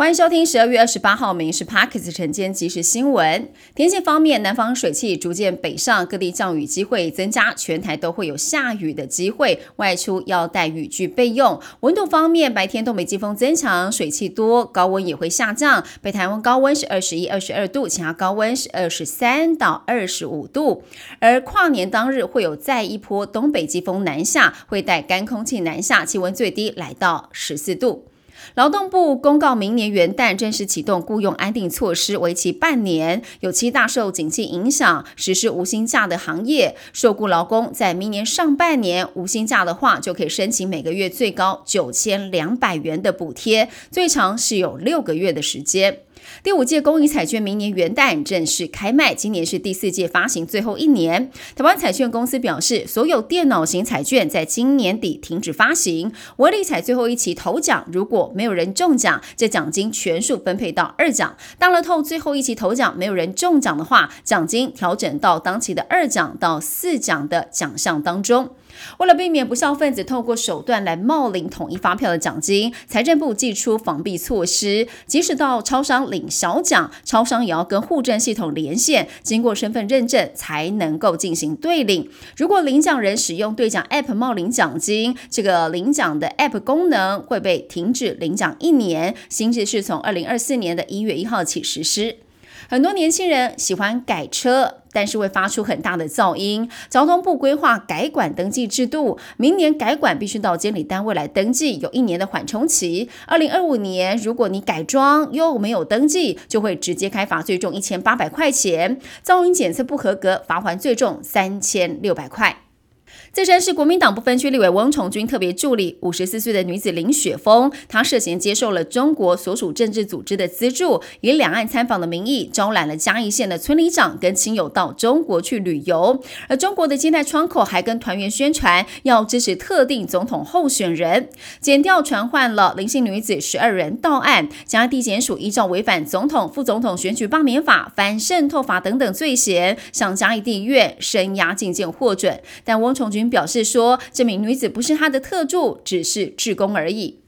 欢迎收听十二月二十八号《民事 Parkes》晨间即时新闻。天气方面，南方水汽逐渐北上，各地降雨机会增加，全台都会有下雨的机会，外出要带雨具备用。温度方面，白天东北季风增强，水汽多，高温也会下降。北台湾高温是二十一、二十二度，其他高温是二十三到二十五度。而跨年当日会有再一波东北季风南下，会带干空气南下，气温最低来到十四度。劳动部公告，明年元旦正式启动雇佣安定措施，为期半年。有七大受景气影响实施无薪假的行业，受雇劳工在明年上半年无薪假的话，就可以申请每个月最高九千两百元的补贴，最长是有六个月的时间。第五届公益彩券明年元旦正式开卖，今年是第四届发行最后一年。台湾彩券公司表示，所有电脑型彩券在今年底停止发行。威力彩最后一期头奖，如果没有人中奖，这奖金全数分配到二奖。大乐透最后一期头奖没有人中奖的话，奖金调整到当期的二奖到四奖的奖项当中。为了避免不孝分子透过手段来冒领统一发票的奖金，财政部寄出防避措施。即使到超商领小奖，超商也要跟户政系统连线，经过身份认证才能够进行兑领。如果领奖人使用兑奖 App 冒领奖金，这个领奖的 App 功能会被停止领奖一年。新制是从二零二四年的一月一号起实施。很多年轻人喜欢改车，但是会发出很大的噪音。交通部规划改管登记制度，明年改管必须到监理单位来登记，有一年的缓冲期。二零二五年，如果你改装又没有登记，就会直接开罚，最重一千八百块钱。噪音检测不合格，罚款最重三千六百块。自称是国民党不分区立委翁崇军特别助理，五十四岁的女子林雪峰，她涉嫌接受了中国所属政治组织的资助，以两岸参访的名义招揽了嘉义县的村里长跟亲友到中国去旅游，而中国的接待窗口还跟团员宣传要支持特定总统候选人，检调传唤了林姓女子十二人到案，嘉义地检署依照违反总统、副总统选举罢免法、反渗透法等等罪嫌，向嘉义地院声押进见获准，但翁崇军。表示说，这名女子不是他的特助，只是志工而已。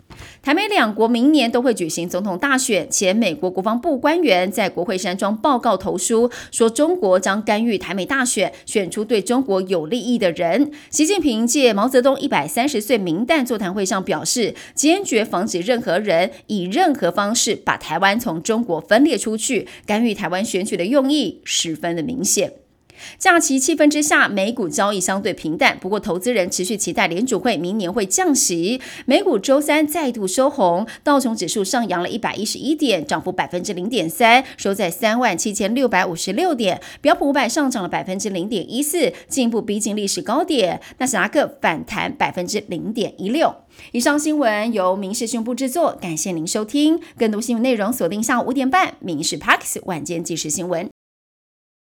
台美两国明年都会举行总统大选，前美国国防部官员在国会山庄报告投书，说中国将干预台美大选，选出对中国有利益的人。习近平借毛泽东一百三十岁名旦座谈会上表示，坚决防止任何人以任何方式把台湾从中国分裂出去，干预台湾选举的用意十分的明显。假期气氛之下，美股交易相对平淡。不过，投资人持续期待联储会明年会降息。美股周三再度收红，道琼指数上扬了一百一十一点，涨幅百分之零点三，收在三万七千六百五十六点。标普五百上涨了百分之零点一四，进一步逼近历史高点。纳斯达克反弹百分之零点一六。以上新闻由民事宣布制作，感谢您收听。更多新闻内容锁定下午五点半《民事 Parks 晚间即时新闻》。